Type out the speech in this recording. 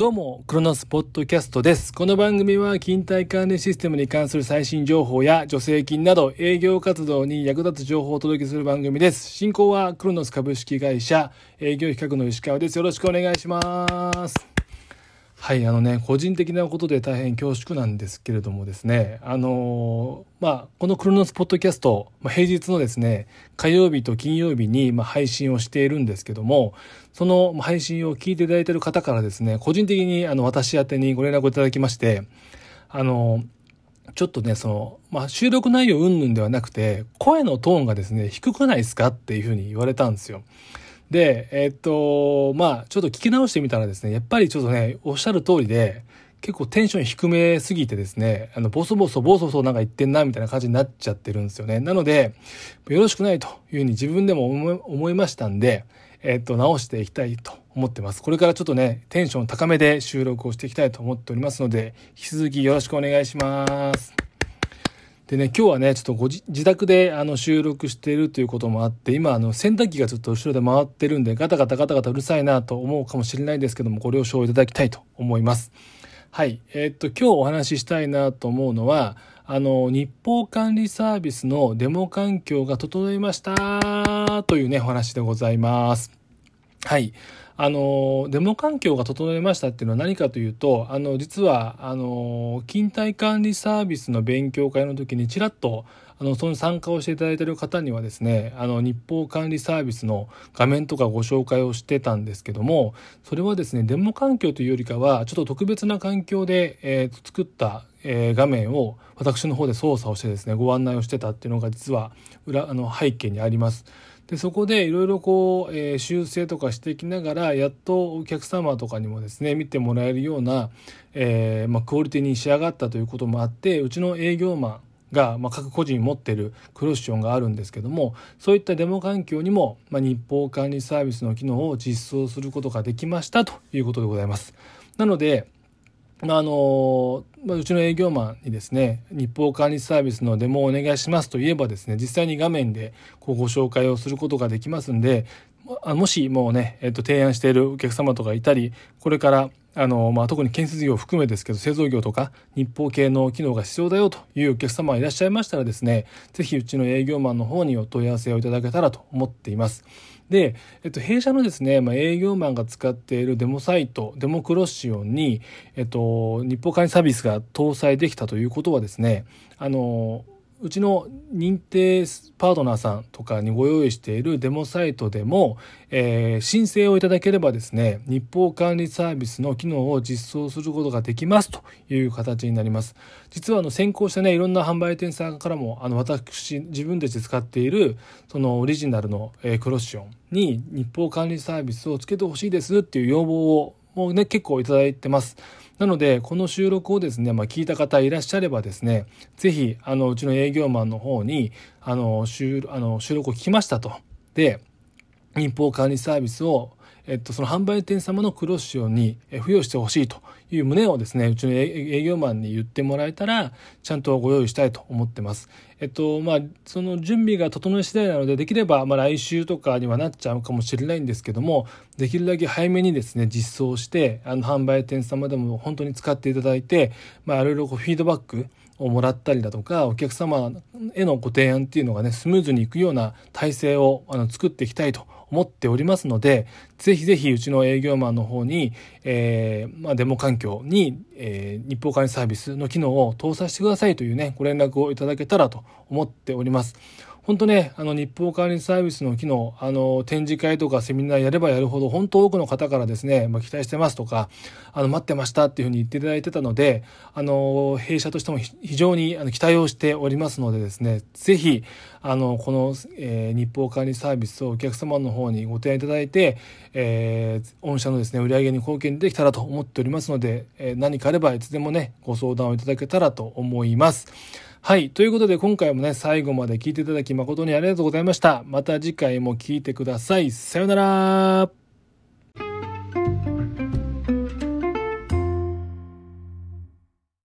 どうも、クロノスポッドキャストです。この番組は、勤怠管理システムに関する最新情報や助成金など、営業活動に役立つ情報をお届けする番組です。進行は、クロノス株式会社営業企画の石川です。よろしくお願いします。はい、あのね、個人的なことで大変恐縮なんですけれどもですね、あのー、まあ、このクロノスポッドキャスト、まあ、平日のですね、火曜日と金曜日に、まあ、配信をしているんですけども、その配信を聞いていただいている方からですね、個人的にあの私宛にご連絡をいただきまして、あの、ちょっとね、その、まあ、収録内容云々ではなくて、声のトーンがですね、低くないですかっていうふうに言われたんですよ。で、え、っと、まあ、ちょっと聞き直してみたらですね、やっぱりちょっとね、おっしゃる通りで、結構テンション低めすぎてですね、あの、ボソボソボソボソなんか言ってんな、みたいな感じになっちゃってるんですよね。なので、よろしくないというふうに自分でも思いましたんで、えっと、直していきたいと思ってます。これからちょっとね、テンション高めで収録をしていきたいと思っておりますので、引き続きよろしくお願いします。でね、今日はね、ちょっとご自宅であの収録しているということもあって、今あの洗濯機がちょっと後ろで回ってるんで、ガタガタガタガタうるさいなと思うかもしれないですけども、ご了承いただきたいと思います。はい。えー、っと、今日お話ししたいなと思うのは、あの、日報管理サービスのデモ環境が整いましたというね、お話でございます。はい。あの、デモ環境が整えましたっていうのは何かというと、あの、実は、あの、勤怠管理サービスの勉強会の時にちらっと、あの、その参加をしていただいている方にはですね、あの、日報管理サービスの画面とかご紹介をしてたんですけども、それはですね、デモ環境というよりかは、ちょっと特別な環境で、えー、作った、えー、画面を私の方で操作をしてですね、ご案内をしてたっていうのが実は裏、あの、背景にあります。でそこでいろいろこう、えー、修正とかしていきながらやっとお客様とかにもですね見てもらえるような、えー、まあ、クオリティに仕上がったということもあってうちの営業マンが、まあ、各個人持ってるクロッションがあるんですけどもそういったデモ環境にも、まあ、日報管理サービスの機能を実装することができましたということでございます。なのでまああのまあ、うちの営業マンにですね日報管理サービスのデモをお願いしますと言えばですね実際に画面でこうご紹介をすることができますんでもしもうね、えっと、提案しているお客様とかいたりこれからあの、まあ、特に建設業を含めですけど製造業とか日報系の機能が必要だよというお客様がいらっしゃいましたらですね是非うちの営業マンの方にお問い合わせをいただけたらと思っています。で、えっと、弊社のですね、まあ、営業マンが使っているデモサイト、デモクロシオンに、えっと、日報管理サービスが搭載できたということはですね、あの、うちの認定パートナーさんとかにご用意しているデモサイトでも、えー、申請をいただければですね、日報管理サービスの機能を実装することができますという形になります。実はあの先行してね、いろんな販売店さんからも、あの私、自分たちで使っている、そのオリジナルの、えー、クロッションに日報管理サービスをつけてほしいですっていう要望をもうね、結構いただいてます。なので、この収録をですね、まあ、聞いた方いらっしゃればですね、ぜひ、あの、うちの営業マンの方に、あの、収あの収録を聞きましたと。で、民法管理サービスをえっと、その販売店様のクロッシオに付与してほしいという旨をですね、うちの営業マンに言ってもらえたら、ちゃんとご用意したいと思ってます。えっと、まあ、その準備が整い次第なので、できれば、まあ、来週とかにはなっちゃうかもしれないんですけども、できるだけ早めにですね、実装して、あの、販売店様でも本当に使っていただいて、まあ、いろいろこうフィードバック、をもらったりだとかお客様へのご提案っていうのがねスムーズにいくような体制をあの作っていきたいと思っておりますので、ぜひぜひうちの営業マンの方に、えー、まあ、デモ環境に、えー、日報管理サービスの機能を搭載してくださいというね、ご連絡をいただけたらと思っております。本当ね、あの日報管理サービスの機能、あの展示会とかセミナーやればやるほど、本当多くの方からですね、まあ、期待してますとか、あの待ってましたっていうふうに言っていただいてたので、あの弊社としても非常にあの期待をしておりますのでですね、ぜひ、あのこの、えー、日報管理サービスをお客様の方にご提案いただいて、えー、御社のですね売り上げに貢献できたらと思っておりますので、えー、何かあればいつでもねご相談をいただけたらと思います。はい。ということで今回もね、最後まで聞いていただき誠にありがとうございました。また次回も聞いてください。さようなら。